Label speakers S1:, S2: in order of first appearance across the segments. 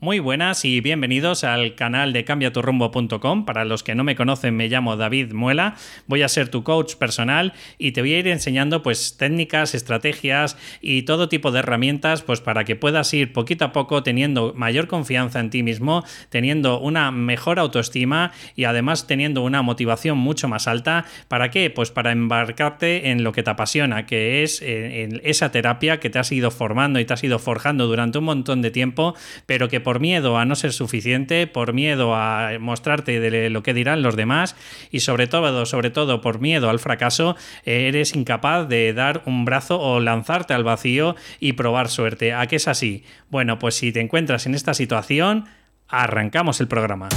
S1: Muy buenas y bienvenidos al canal de cambiaturrumbo.com. Para los que no me conocen, me llamo David Muela. Voy a ser tu coach personal y te voy a ir enseñando pues técnicas, estrategias y todo tipo de herramientas pues para que puedas ir poquito a poco teniendo mayor confianza en ti mismo, teniendo una mejor autoestima y además teniendo una motivación mucho más alta. ¿Para qué? Pues para embarcarte en lo que te apasiona, que es eh, en esa terapia que te has ido formando y te has ido forjando durante un montón de tiempo, pero que por miedo a no ser suficiente, por miedo a mostrarte de lo que dirán los demás y sobre todo, sobre todo por miedo al fracaso, eres incapaz de dar un brazo o lanzarte al vacío y probar suerte. ¿A qué es así? Bueno, pues si te encuentras en esta situación, arrancamos el programa.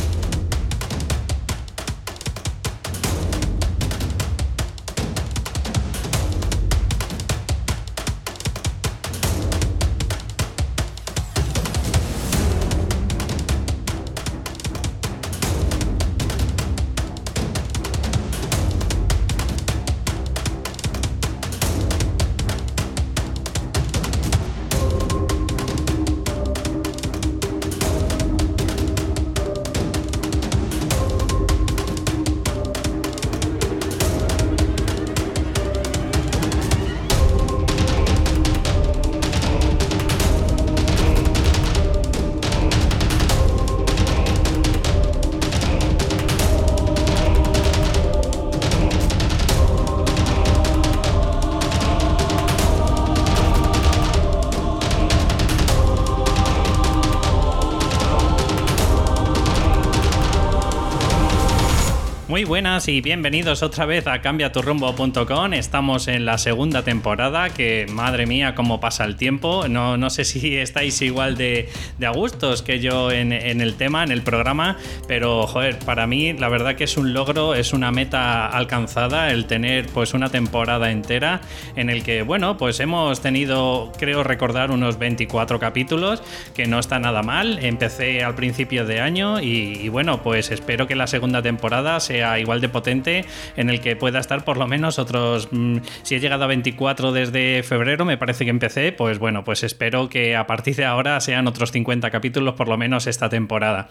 S1: Muy buenas y bienvenidos otra vez a cambiaturrumbo.com. Estamos en la segunda temporada, que madre mía, cómo pasa el tiempo. No, no sé si estáis igual de, de a gustos que yo en, en, el tema, en el programa, pero joder, para mí la verdad que es un logro, es una meta alcanzada el tener pues una temporada entera en el que, bueno, pues hemos tenido, creo recordar, unos 24 capítulos, que no está nada mal. Empecé al principio de año y, y bueno, pues espero que la segunda temporada sea igual de potente, en el que pueda estar por lo menos otros. Mm, si he llegado a 24 desde febrero, me parece que empecé, pues bueno, pues espero que a partir de ahora sean otros 50 capítulos por lo menos esta temporada.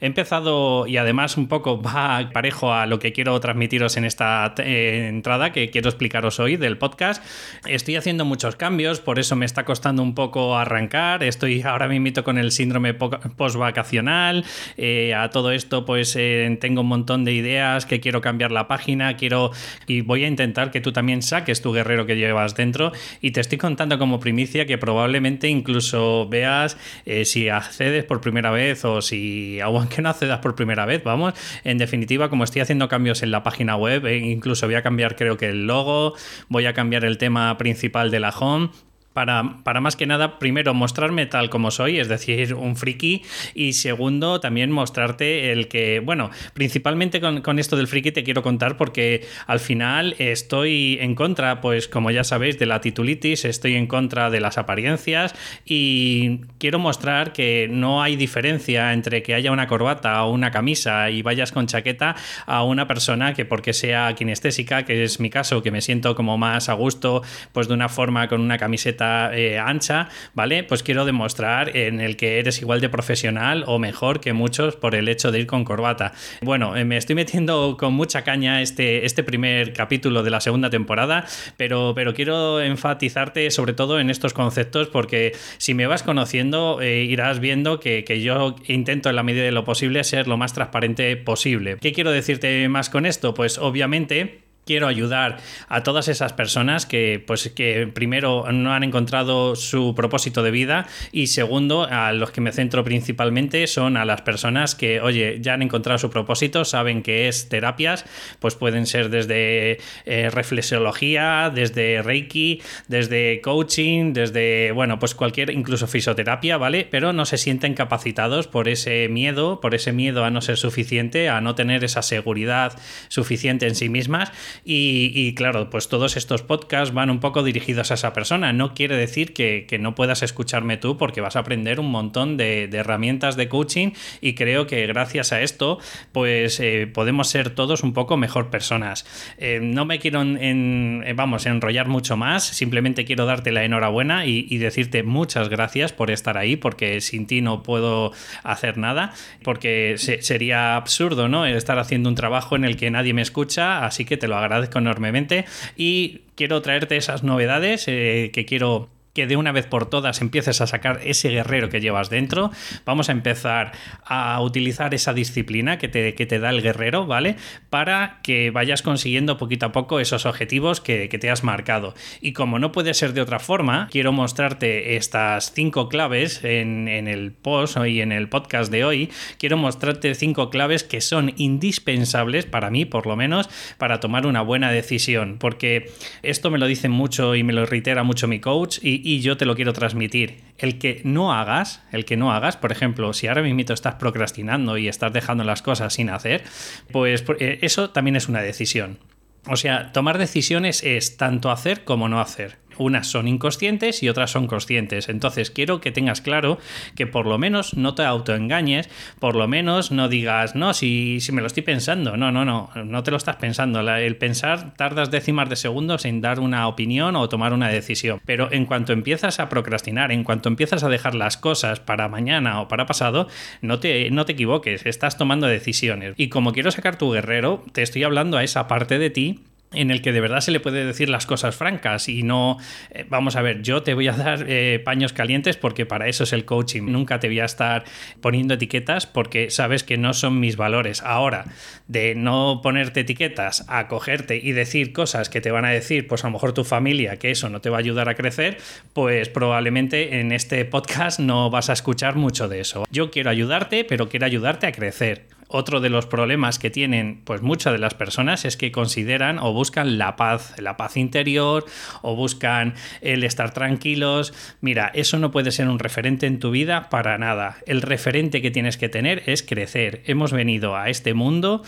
S1: He empezado y además un poco va parejo a lo que quiero transmitiros en esta eh, entrada que quiero explicaros hoy del podcast. Estoy haciendo muchos cambios, por eso me está costando un poco arrancar. Estoy ahora mismo con el síndrome post-vacacional. Eh, a todo esto, pues eh, tengo un montón de ideas que quiero cambiar la página, quiero y voy a intentar que tú también saques tu guerrero que llevas dentro. Y te estoy contando como primicia que probablemente incluso veas eh, si accedes por primera vez o si aunque no accedas por primera vez, vamos, en definitiva como estoy haciendo cambios en la página web, eh, incluso voy a cambiar creo que el logo, voy a cambiar el tema principal de la home para, para, más que nada, primero, mostrarme tal como soy, es decir, un friki, y segundo, también mostrarte el que, bueno, principalmente con, con, esto del friki te quiero contar porque al final estoy en contra, pues como ya sabéis, de la titulitis, estoy en contra de las apariencias y quiero mostrar que no hay diferencia entre que haya una corbata o una camisa y vayas con chaqueta a una persona que porque sea kinestésica, que es mi caso, que me siento como más a gusto, pues de una forma con una camiseta eh, ancha, ¿vale? Pues quiero demostrar en el que eres igual de profesional o mejor que muchos por el hecho de ir con corbata. Bueno, eh, me estoy metiendo con mucha caña este, este primer capítulo de la segunda temporada, pero, pero quiero enfatizarte sobre todo en estos conceptos porque si me vas conociendo eh, irás viendo que, que yo intento en la medida de lo posible ser lo más transparente posible. ¿Qué quiero decirte más con esto? Pues obviamente quiero ayudar a todas esas personas que, pues, que primero no han encontrado su propósito de vida y segundo, a los que me centro principalmente son a las personas que, oye, ya han encontrado su propósito, saben que es terapias, pues pueden ser desde eh, reflexología, desde Reiki, desde coaching, desde, bueno, pues cualquier, incluso fisioterapia, ¿vale? Pero no se sienten capacitados por ese miedo, por ese miedo a no ser suficiente, a no tener esa seguridad suficiente en sí mismas Y, claro, pues todos estos podcasts van un poco dirigidos a esa persona. No quiere decir que, no puedas escucharme tú porque vas a aprender un montón de, herramientas de coaching y creo que gracias a esto pues eh, podemos ser todos un poco mejor personas. Eh, no me quiero en, vamos, enrollar mucho más, simplemente quiero darte la enhorabuena y, decirte muchas gracias por estar ahí porque sin ti no puedo hacer nada porque sería absurdo, ¿no? Estar haciendo un trabajo en el que nadie me escucha, así que te lo agradezco enormemente. Y quiero traerte esas novedades eh, que quiero que de una vez por todas empieces a sacar ese guerrero que llevas dentro. Vamos a empezar a utilizar esa disciplina que te, te da el guerrero, ¿vale? Para que vayas consiguiendo poquito a poco esos objetivos que, te has marcado. Y como no puede ser de otra forma, quiero mostrarte estas cinco claves en, en el post y en el podcast de hoy. Quiero mostrarte cinco claves que son indispensables para mí, por lo menos, para tomar una buena decisión. Porque esto me lo dicen mucho y me lo reitera mucho mi coach y, y yo te lo quiero transmitir. El que no hagas, el que no hagas, por ejemplo, si ahora mismo estás procrastinando y estás dejando las cosas sin hacer, pues eh, eso también es una decisión. O sea, tomar decisiones es tanto hacer como no hacer unas son inconscientes y otras son conscientes. Entonces quiero que tengas claro que por lo menos no te autoengañes, por lo menos no digas, no, si, si me lo estoy pensando, no, no, no, no te lo estás pensando. el pensar tardas décimas de segundos en dar una opinión o tomar una decisión. Pero en cuanto empiezas a procrastinar, en cuanto empiezas a dejar las cosas para mañana o para pasado, no te, no te equivoques, estás tomando decisiones. Y como quiero sacar tu guerrero, te estoy hablando a esa parte de ti en el que de verdad se le puede decir las cosas francas y no, eh, vamos a ver, yo te voy a dar eh, paños calientes porque para eso es el coaching. Nunca te voy a estar poniendo etiquetas porque sabes que no son mis valores. Ahora, de no ponerte etiquetas, a cogerte y decir cosas que te van a decir, pues a lo mejor tu familia, que eso no te va a ayudar a crecer, pues probablemente en este podcast no vas a escuchar mucho de eso. Yo quiero ayudarte, pero quiero ayudarte a crecer otro de los problemas que tienen pues muchas de las personas es que consideran o buscan la paz, la paz interior o buscan el estar tranquilos. Mira, eso no puede ser un referente en tu vida para nada. El referente que tienes que tener es crecer. Hemos venido a este mundo,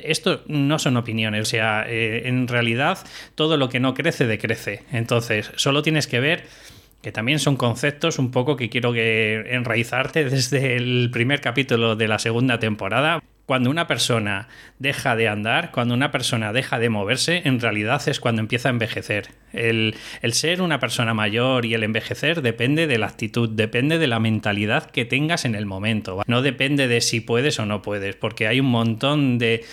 S1: esto no son opiniones, o sea, eh, en realidad todo lo que no crece decrece. Entonces, solo tienes que ver que también son conceptos un poco que quiero que enraizarte desde el primer capítulo de la segunda temporada. Cuando una persona deja de andar, cuando una persona deja de moverse, en realidad es cuando empieza a envejecer. El, ser una persona mayor y el envejecer depende de la actitud, depende de la mentalidad que tengas en el momento. No depende de si puedes o no puedes, porque hay un montón de,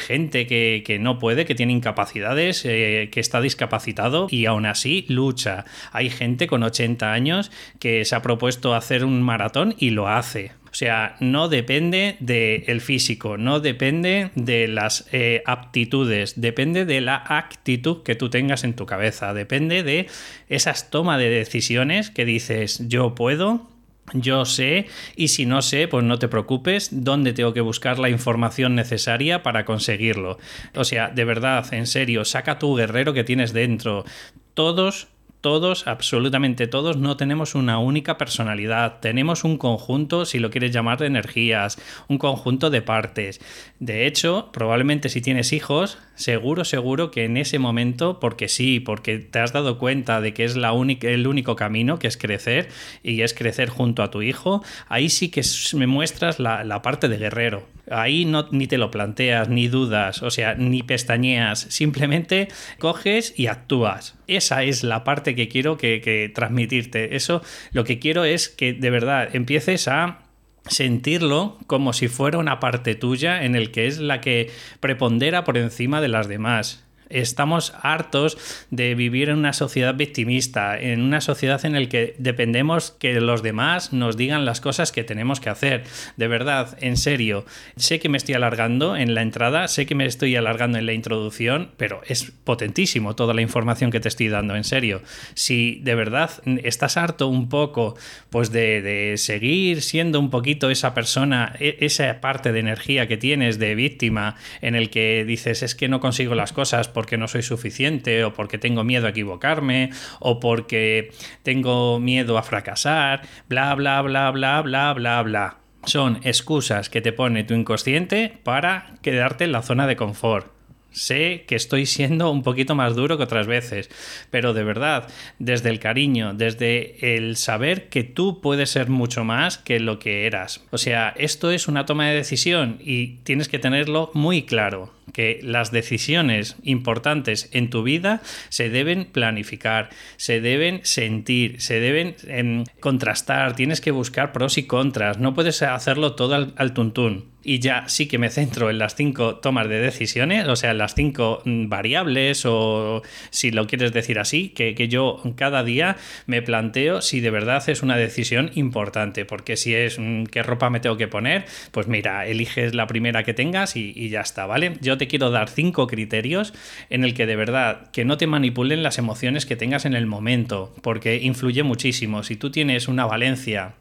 S1: gente que, no puede, que tiene incapacidades, eh, que está discapacitado y aún así lucha. Hay gente con 80 años que se ha propuesto hacer un maratón y lo hace. O sea, no depende del físico, no depende de las eh, aptitudes, depende de la actitud que tú tengas en tu cabeza, depende de esas tomas de decisiones que dices yo puedo, yo sé y si no sé, pues no te preocupes, dónde tengo que buscar la información necesaria para conseguirlo. O sea, de verdad, en serio, saca tu guerrero que tienes dentro. Todos todos, absolutamente todos, no tenemos una única personalidad, tenemos un conjunto, si lo quieres llamar, de energías, un conjunto de partes. De hecho, probablemente si tienes hijos, seguro, seguro que en ese momento, porque sí, porque te has dado cuenta de que es el único camino, que es crecer, y es crecer junto a tu hijo, ahí sí que me muestras la, la parte de guerrero. Ahí no, ni te lo planteas, ni dudas, o sea, ni pestañeas, simplemente coges y actúas. Esa es la parte que quiero que, transmitirte. Eso lo que quiero es que de verdad empieces a sentirlo como si fuera una parte tuya en el que es la que prepondera por encima de las demás. Estamos hartos de vivir en una sociedad victimista, en una sociedad en la que dependemos que los demás nos digan las cosas que tenemos que hacer. De verdad, en serio, sé que me estoy alargando en la entrada, sé que me estoy alargando en la introducción, pero es potentísimo toda la información que te estoy dando, en serio. Si de verdad estás harto un poco pues de, de seguir siendo un poquito esa persona, e, esa parte de energía que tienes de víctima en el que dices es que no consigo las cosas, porque no soy suficiente o porque tengo miedo a equivocarme o porque tengo miedo a fracasar, bla, bla, bla, bla, bla, bla, bla. Son excusas que te pone tu inconsciente para quedarte en la zona de confort. Sé que estoy siendo un poquito más duro que otras veces, pero de verdad, desde el cariño, desde el saber que tú puedes ser mucho más que lo que eras. O sea, esto es una toma de decisión y tienes que tenerlo muy claro que las decisiones importantes en tu vida se deben planificar, se deben sentir, se deben em, contrastar, tienes que buscar pros y contras, no puedes hacerlo todo al, al tuntún y ya sí que me centro en las cinco tomas de decisiones, o sea, en las cinco mm, variables o si lo quieres decir así, que, yo cada día me planteo si de verdad es una decisión importante, porque si es mm, qué ropa me tengo que poner, pues mira, eliges la primera que tengas y ya está, ¿vale? Yo te quiero dar cinco criterios en el que de verdad que no te manipulen las emociones que tengas en el momento, porque influye muchísimo. Si tú tienes una valencia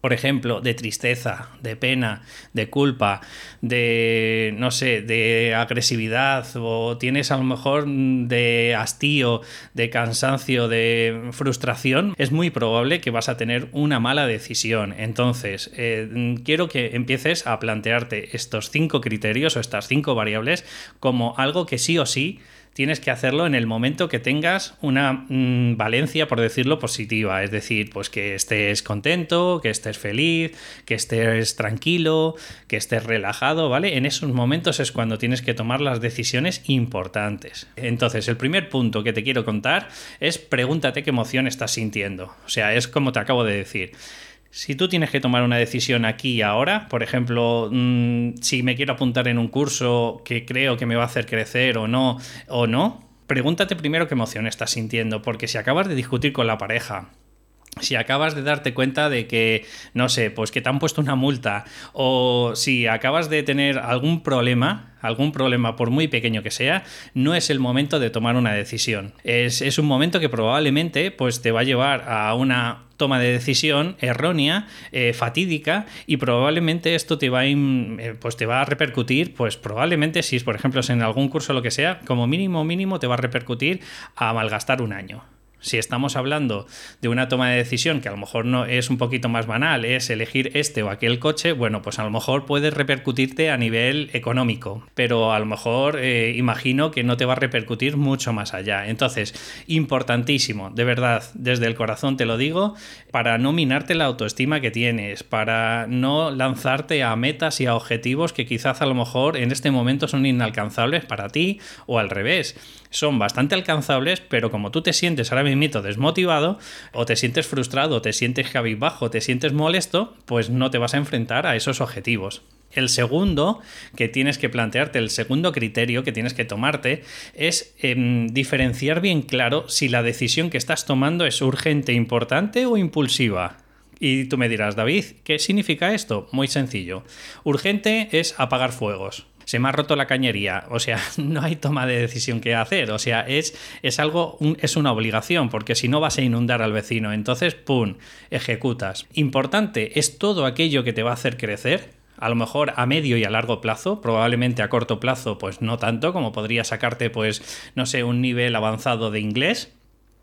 S1: por ejemplo, de tristeza, de pena, de culpa, de, no sé, de agresividad, o tienes a lo mejor de hastío, de cansancio, de frustración, es muy probable que vas a tener una mala decisión. Entonces, eh, quiero que empieces a plantearte estos cinco criterios o estas cinco variables como algo que sí o sí tienes que hacerlo en el momento que tengas una mm, valencia, por decirlo, positiva. Es decir, pues que estés contento, que estés feliz, que estés tranquilo, que estés relajado, ¿vale? En esos momentos es cuando tienes que tomar las decisiones importantes. Entonces, el primer punto que te quiero contar es pregúntate qué emoción estás sintiendo. O sea, es como te acabo de decir. Si tú tienes que tomar una decisión aquí y ahora, por ejemplo, mm, si me quiero apuntar en un curso que creo que me va a hacer crecer o no, o no, pregúntate primero qué emoción estás sintiendo, porque si acabas de discutir con la pareja, si acabas de darte cuenta de que, no sé, pues que te han puesto una multa, o si acabas de tener algún problema, algún problema por muy pequeño que sea, no es el momento de tomar una decisión. Es, es un momento que probablemente pues, te va a llevar a una toma de decisión errónea, eh, fatídica, y probablemente esto te va, a, eh, pues te va a repercutir, pues probablemente si, por ejemplo, es en algún curso o lo que sea, como mínimo mínimo te va a repercutir a malgastar un año. Si estamos hablando de una toma de decisión que a lo mejor no es un poquito más banal, es elegir este o aquel coche, bueno, pues a lo mejor puede repercutirte a nivel económico, pero a lo mejor eh, imagino que no te va a repercutir mucho más allá. Entonces, importantísimo, de verdad, desde el corazón te lo digo, para no minarte la autoestima que tienes, para no lanzarte a metas y a objetivos que quizás a lo mejor en este momento son inalcanzables para ti o al revés son bastante alcanzables, pero como tú te sientes ahora mismo desmotivado, o te sientes frustrado, te sientes cabizbajo, te sientes molesto, pues no te vas a enfrentar a esos objetivos. El segundo que tienes que plantearte, el segundo criterio que tienes que tomarte es em, diferenciar bien claro si la decisión que estás tomando es urgente, importante o impulsiva. Y tú me dirás, David, ¿qué significa esto? Muy sencillo. Urgente es apagar fuegos se me ha roto la cañería. O sea, no hay toma de decisión que hacer. O sea, es, es algo, es una obligación, porque si no vas a inundar al vecino. Entonces, ¡pum! Ejecutas. Importante, es todo aquello que te va a hacer crecer, a lo mejor a medio y a largo plazo, probablemente a corto plazo, pues no tanto, como podría sacarte, pues, no sé, un nivel avanzado de inglés,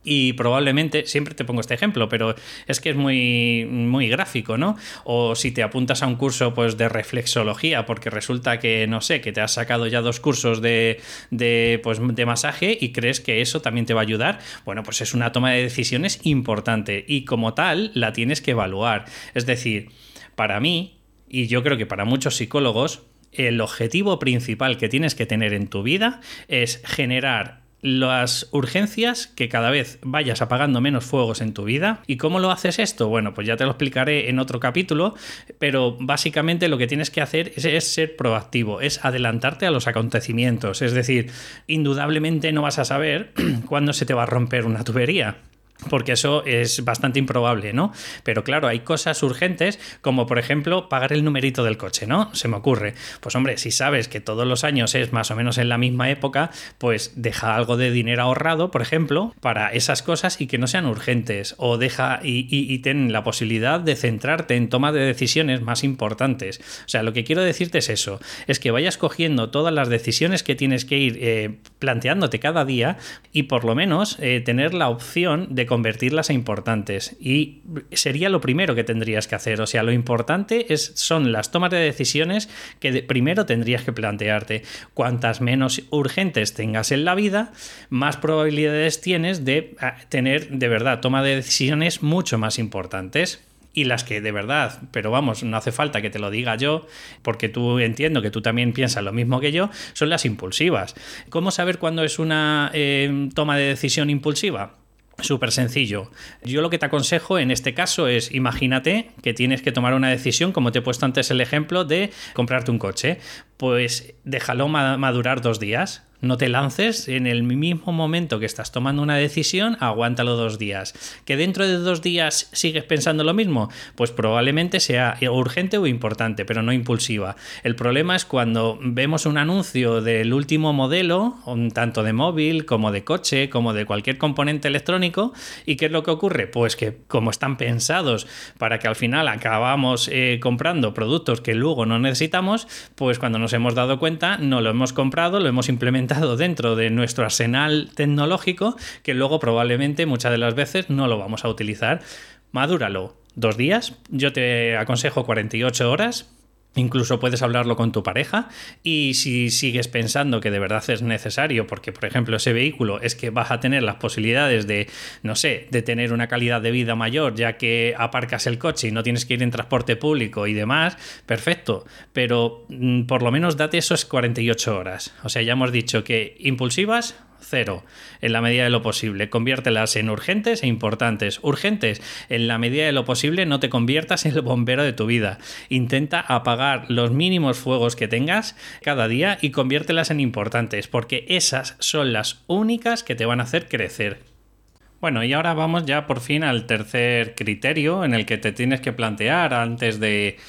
S1: y probablemente, siempre te pongo este ejemplo, pero es que es muy, muy gráfico, ¿no? O si te apuntas a un curso pues, de reflexología, porque resulta que, no sé, que te has sacado ya dos cursos de, de, pues, de masaje y crees que eso también te va a ayudar, bueno, pues es una toma de decisiones importante y como tal la tienes que evaluar. Es decir, para mí, y yo creo que para muchos psicólogos, el objetivo principal que tienes que tener en tu vida es generar las urgencias, que cada vez vayas apagando menos fuegos en tu vida. ¿Y cómo lo haces esto? Bueno, pues ya te lo explicaré en otro capítulo, pero básicamente lo que tienes que hacer es, ser proactivo, es adelantarte a los acontecimientos. Es decir, indudablemente no vas a saber cuándo se te va a romper una tubería porque eso es bastante improbable, ¿no? Pero claro, hay cosas urgentes como por ejemplo pagar el numerito del coche, ¿no? Se me ocurre. Pues hombre, si sabes que todos los años es más o menos en la misma época, pues deja algo de dinero ahorrado, por ejemplo, para esas cosas y que no sean urgentes. O deja y, y, ten la posibilidad de centrarte en toma de decisiones más importantes. O sea, lo que quiero decirte es eso, es que vayas cogiendo todas las decisiones que tienes que ir eh, planteándote cada día y por lo menos eh, tener la opción de convertirlas a importantes. Y sería lo primero que tendrías que hacer. O sea, lo importante es, son las tomas de decisiones que primero tendrías que plantearte. Cuantas menos urgentes tengas en la vida, más probabilidades tienes de ah, tener de verdad toma de decisiones mucho más importantes y las que de verdad, pero vamos, no hace falta que te lo diga yo, porque tú entiendo que tú también piensas lo mismo que yo, son las impulsivas. ¿Cómo saber cuándo es una eh, toma de decisión impulsiva? Súper sencillo. Yo lo que te aconsejo en este caso es, imagínate que tienes que tomar una decisión, como te he puesto antes el ejemplo de comprarte un coche, pues déjalo madurar dos días no te lances en el mismo momento que estás tomando una decisión, aguántalo dos días. ¿Que dentro de dos días sigues pensando lo mismo? Pues probablemente sea urgente o importante, pero no impulsiva. El problema es cuando vemos un anuncio del último modelo, tanto de móvil como de coche, como de cualquier componente electrónico, y ¿qué es lo que ocurre? Pues que como están pensados para que al final acabamos eh, comprando productos que luego no necesitamos, pues cuando nos hemos dado cuenta no lo hemos comprado, lo hemos implementado dentro de nuestro arsenal tecnológico que luego probablemente muchas de las veces no lo vamos a utilizar. Madúralo dos días, yo te aconsejo 48 horas Incluso puedes hablarlo con tu pareja y si sigues pensando que de verdad es necesario, porque por ejemplo ese vehículo es que vas a tener las posibilidades de, no sé, de tener una calidad de vida mayor ya que aparcas el coche y no tienes que ir en transporte público y demás, perfecto, pero mm, por lo menos date esos 48 horas. O sea, ya hemos dicho que impulsivas, cero, en la medida de lo posible. Conviértelas en urgentes e importantes. Urgentes, en la medida de lo posible no te conviertas en el bombero de tu vida. Intenta apagar los mínimos fuegos que tengas cada día y conviértelas en importantes, porque esas son las únicas que te van a hacer crecer. Bueno, y ahora vamos ya por fin al tercer criterio en el que te tienes que plantear antes de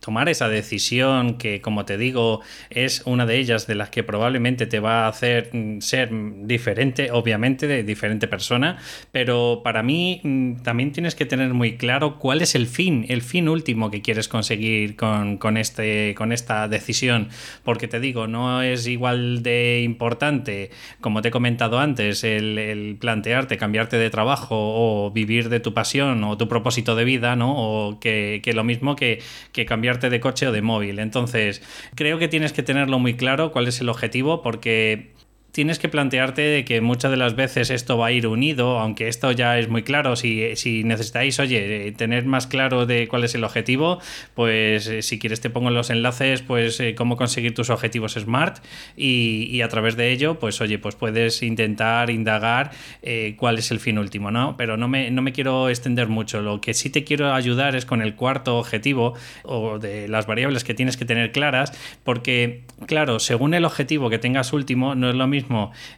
S1: tomar esa decisión que, como te digo, es una de ellas de las que probablemente te va a hacer mm, ser diferente, obviamente, de diferente persona, pero para mí mm, también tienes que tener muy claro cuál es el fin, el fin último que quieres conseguir con, este, con esta decisión, porque te digo, no es igual de importante, como te he comentado antes, el, plantearte cambiarte de trabajo o vivir de tu pasión o tu propósito de vida, ¿no? O que lo mismo que que cambiarte de coche o de móvil. Entonces, creo que tienes que tenerlo muy claro cuál es el objetivo porque tienes que plantearte de que muchas de las veces esto va a ir unido, aunque esto ya es muy claro. Si, si necesitáis, oye, tener más claro de cuál es el objetivo, pues eh, si quieres te pongo los enlaces, pues eh, cómo conseguir tus objetivos SMART y, a través de ello, pues oye, pues puedes intentar indagar eh, cuál es el fin último, ¿no? Pero no me, no me quiero extender mucho. Lo que sí te quiero ayudar es con el cuarto objetivo o de las variables que tienes que tener claras, porque, claro, según el objetivo que tengas último, no es lo mismo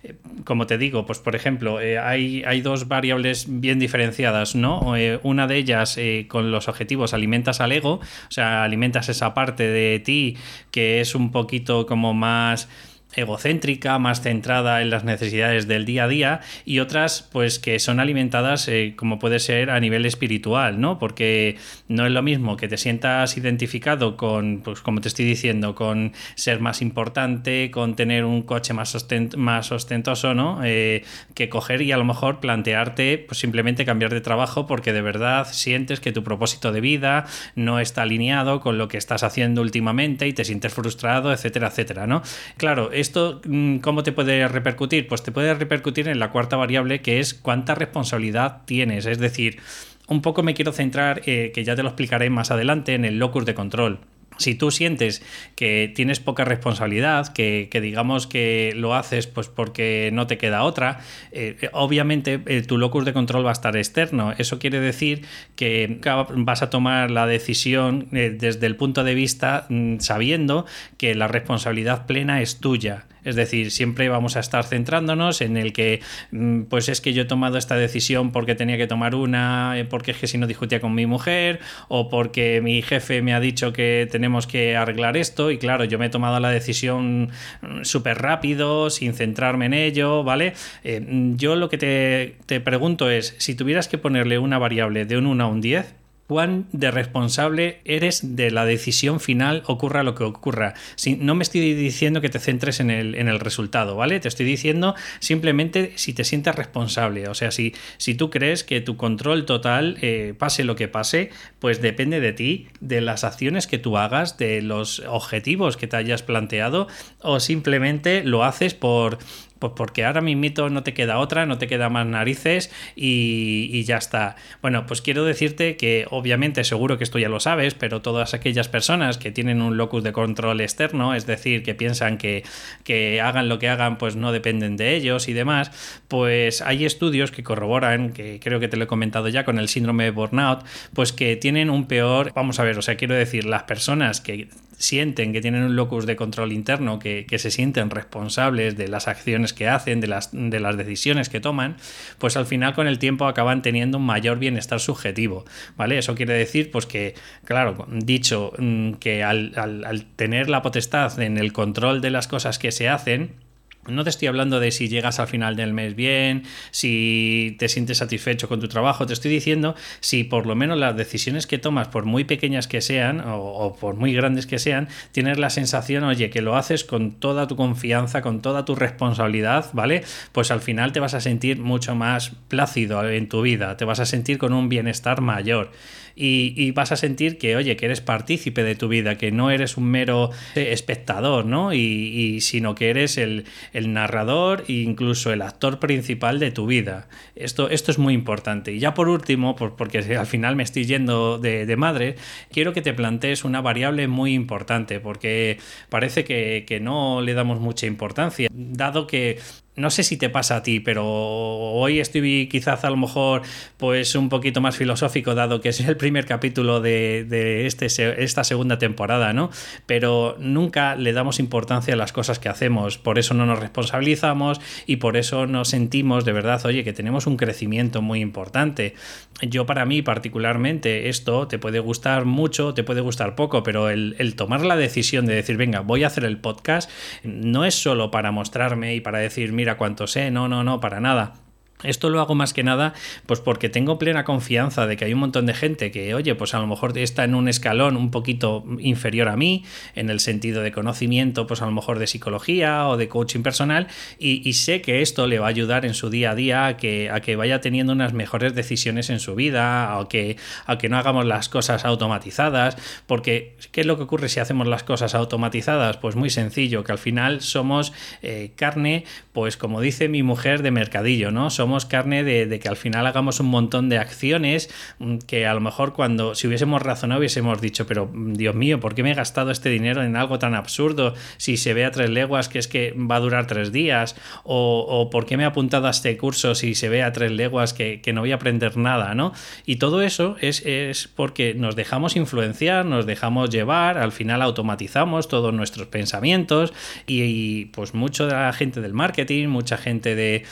S1: eh, como te digo, pues por ejemplo, eh, hay, hay, dos variables bien diferenciadas, ¿no? Eh, una de ellas con los objetivos alimentas al ego, o sea, alimentas esa parte de ti que es un poquito como más egocéntrica, más centrada en las necesidades del día a día y otras pues que son alimentadas eh, como puede ser a nivel espiritual, ¿no? Porque no es lo mismo que te sientas identificado con, pues como te estoy diciendo, con ser más importante, con tener un coche más, más ostentoso, ¿no? Eh, que coger y a lo mejor plantearte pues simplemente cambiar de trabajo porque de verdad sientes que tu propósito de vida no está alineado con lo que estás haciendo últimamente y te sientes frustrado, etcétera, etcétera, ¿no? Claro, ¿Esto mm, cómo te puede repercutir? Pues te puede repercutir en la cuarta variable que es cuánta responsabilidad tienes. Es decir, un poco me quiero centrar, eh, que ya te lo explicaré más adelante, en el locus de control. Si tú sientes que tienes poca responsabilidad, que, digamos que lo haces pues porque no te queda otra, eh, obviamente eh, tu locus de control va a estar externo. Eso quiere decir que vas a tomar la decisión eh, desde el punto de vista mm, sabiendo que la responsabilidad plena es tuya. Es decir, siempre vamos a estar centrándonos en el que, mm, pues es que yo he tomado esta decisión porque tenía que tomar una, porque es que si no discutía con mi mujer, o porque mi jefe me ha dicho que tenemos que arreglar esto, y claro, yo me he tomado la decisión mm, súper rápido, sin centrarme en ello, ¿vale? Eh, yo lo que te, te pregunto es, si tuvieras que ponerle una variable de un 1 a un 10, cuán de responsable eres de la decisión final, ocurra lo que ocurra. Si, no me estoy diciendo que te centres en el, en el, resultado, ¿vale? Te estoy diciendo simplemente si te sientes responsable. O sea, si, si tú crees que tu control total, eh, pase lo que pase, pues depende de ti, de las acciones que tú hagas, de los objetivos que te hayas planteado, o simplemente lo haces por pues porque ahora mismo no te queda otra, no te queda más narices y, ya está. Bueno, pues quiero decirte que obviamente seguro que esto ya lo sabes, pero todas aquellas personas que tienen un locus de control externo, es decir, que piensan que, que hagan lo que hagan, pues no dependen de ellos y demás, pues hay estudios que corroboran, que creo que te lo he comentado ya con el síndrome de burnout, pues que tienen un peor, vamos a ver, o sea, quiero decir, las personas que sienten que tienen un locus de control interno, que, se sienten responsables de las acciones que hacen, de las, de las decisiones que toman, pues al final con el tiempo acaban teniendo un mayor bienestar subjetivo, ¿vale? Eso quiere decir, pues que, claro, dicho mm, que al, al tener la potestad en el control de las cosas que se hacen, no te estoy hablando de si llegas al final del mes bien, si te sientes satisfecho con tu trabajo, te estoy diciendo si por lo menos las decisiones que tomas, por muy pequeñas que sean o, por muy grandes que sean, tienes la sensación, oye, que lo haces con toda tu confianza, con toda tu responsabilidad, ¿vale? Pues al final te vas a sentir mucho más plácido en tu vida, te vas a sentir con un bienestar mayor y, vas a sentir que, oye, que eres partícipe de tu vida, que no eres un mero eh, espectador, ¿no? Y, sino que eres el, narrador e incluso el actor principal de tu vida. Esto, esto es muy importante. Y ya por último, porque al final me estoy yendo de, madre, quiero que te plantees una variable muy importante, porque parece que no le damos mucha importancia, dado que no sé si te pasa a ti, pero hoy estoy quizás a lo mejor pues un poquito más filosófico, dado que es el primer capítulo de, este, esta segunda temporada, ¿no? Pero nunca le damos importancia a las cosas que hacemos, por eso no nos responsabilizamos y por eso nos sentimos de verdad, oye, que tenemos un crecimiento muy importante. Yo para mí particularmente esto te puede gustar mucho, te puede gustar poco, pero el, el tomar la decisión de decir, venga, voy a hacer el podcast, no es solo para mostrarme y para decir, mira, mira cuánto sé, no, no, no, para nada. Esto lo hago más que nada, pues porque tengo plena confianza de que hay un montón de gente que, oye, pues a lo mejor está en un escalón un poquito inferior a mí, en el sentido de conocimiento, pues a lo mejor de psicología o de coaching personal, y, sé que esto le va a ayudar en su día a día a que, a que vaya teniendo unas mejores decisiones en su vida, a que, a que no hagamos las cosas automatizadas, porque ¿qué es lo que ocurre si hacemos las cosas automatizadas? Pues muy sencillo, que al final somos eh, carne, pues como dice mi mujer, de mercadillo, ¿no? Carne de, que al final hagamos un montón de acciones mm, que a lo mejor cuando si hubiésemos razonado hubiésemos dicho, pero mm, Dios mío, ¿por qué me he gastado este dinero en algo tan absurdo si se ve a tres leguas que es que va a durar tres días? O, ¿por qué me he apuntado a este curso si se ve a tres leguas que, no voy a aprender nada? ¿no? Y todo eso es, porque nos dejamos influenciar, nos dejamos llevar, al final automatizamos todos nuestros pensamientos y, pues mucho de la gente del marketing, mucha gente de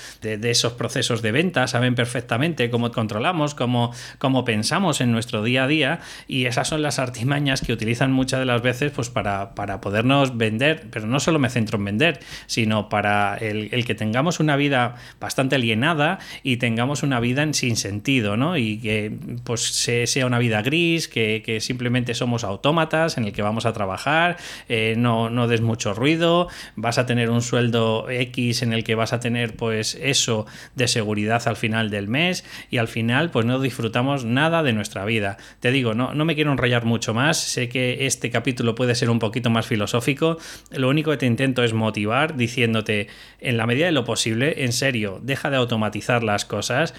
S1: esos procesos de venta, saben perfectamente cómo controlamos, cómo, cómo pensamos en nuestro día a día y esas son las artimañas que utilizan muchas de las veces pues para, para podernos vender, pero no solo me centro en vender, sino para el, que tengamos una vida bastante alienada y tengamos una vida en sin sentido, ¿no? Y que pues sea una vida gris, que, simplemente somos autómatas en el que vamos a trabajar, eh, no, no des mucho ruido, vas a tener un sueldo X en el que vas a tener pues eso de seguridad al final del mes y al final pues no disfrutamos nada de nuestra vida. Te digo, no, no me quiero enrollar mucho más, sé que este capítulo puede ser un poquito más filosófico, lo único que te intento es motivar diciéndote en la medida de lo posible, en serio, deja de automatizar las cosas,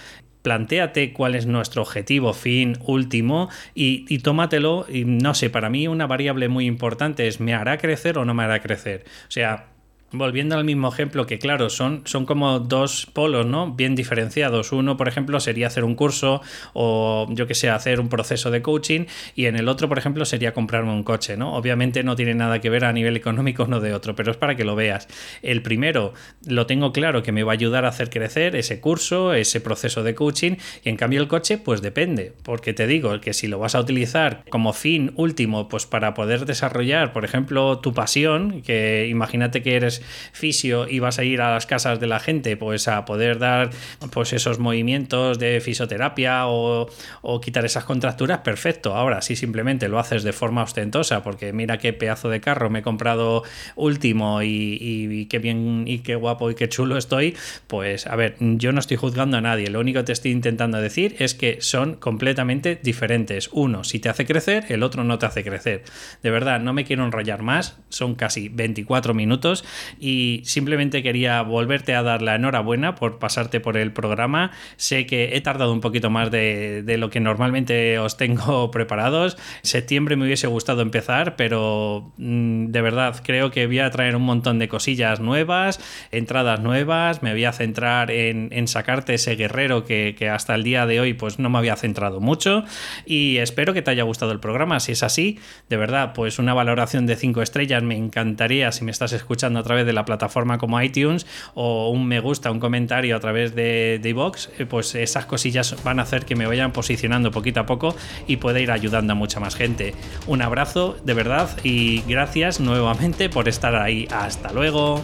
S1: plantéate cuál es nuestro objetivo, fin, último y, y, tómatelo. Y no sé, para mí una variable muy importante es ¿me hará crecer o no me hará crecer? O sea, volviendo al mismo ejemplo, que claro, son, son como dos polos, ¿no? Bien diferenciados. Uno, por ejemplo, sería hacer un curso o yo que sé, hacer un proceso de coaching y en el otro, por ejemplo, sería comprarme un coche, ¿no? Obviamente no tiene nada que ver a nivel económico uno de otro, pero es para que lo veas. El primero, lo tengo claro que me va a ayudar a hacer crecer ese curso, ese proceso de coaching y en cambio el coche, pues depende, porque te digo que si lo vas a utilizar como fin último, pues para poder desarrollar, por ejemplo, tu pasión, que imagínate que eres fisio y vas a ir a las casas de la gente, pues a poder dar pues esos movimientos de fisioterapia o, quitar esas contracturas, perfecto. Ahora, si simplemente lo haces de forma ostentosa, porque mira qué pedazo de carro me he comprado último y, qué bien y qué guapo y qué chulo estoy, pues a ver, yo no estoy juzgando a nadie. Lo único que te estoy intentando decir es que son completamente diferentes. Uno, si te hace crecer, el otro no te hace crecer. De verdad, no me quiero enrollar más, son casi 24 minutos y simplemente quería volverte a dar la enhorabuena por pasarte por el programa. Sé que he tardado un poquito más de, lo que normalmente os tengo preparados. Septiembre me hubiese gustado empezar, pero mm, de verdad creo que voy a traer un montón de cosillas nuevas, entradas nuevas, me voy a centrar en, sacarte ese guerrero que, hasta el día de hoy pues no me había centrado mucho y espero que te haya gustado el programa. Si es así, de verdad, pues una valoración de 5 estrellas me encantaría si me estás escuchando a través de la plataforma como iTunes o un me gusta, un comentario a través de, de eh, pues esas cosillas van a hacer que me vayan posicionando poquito a poco y pueda ir ayudando a mucha más gente. Un abrazo de verdad y gracias nuevamente por estar ahí. Hasta luego.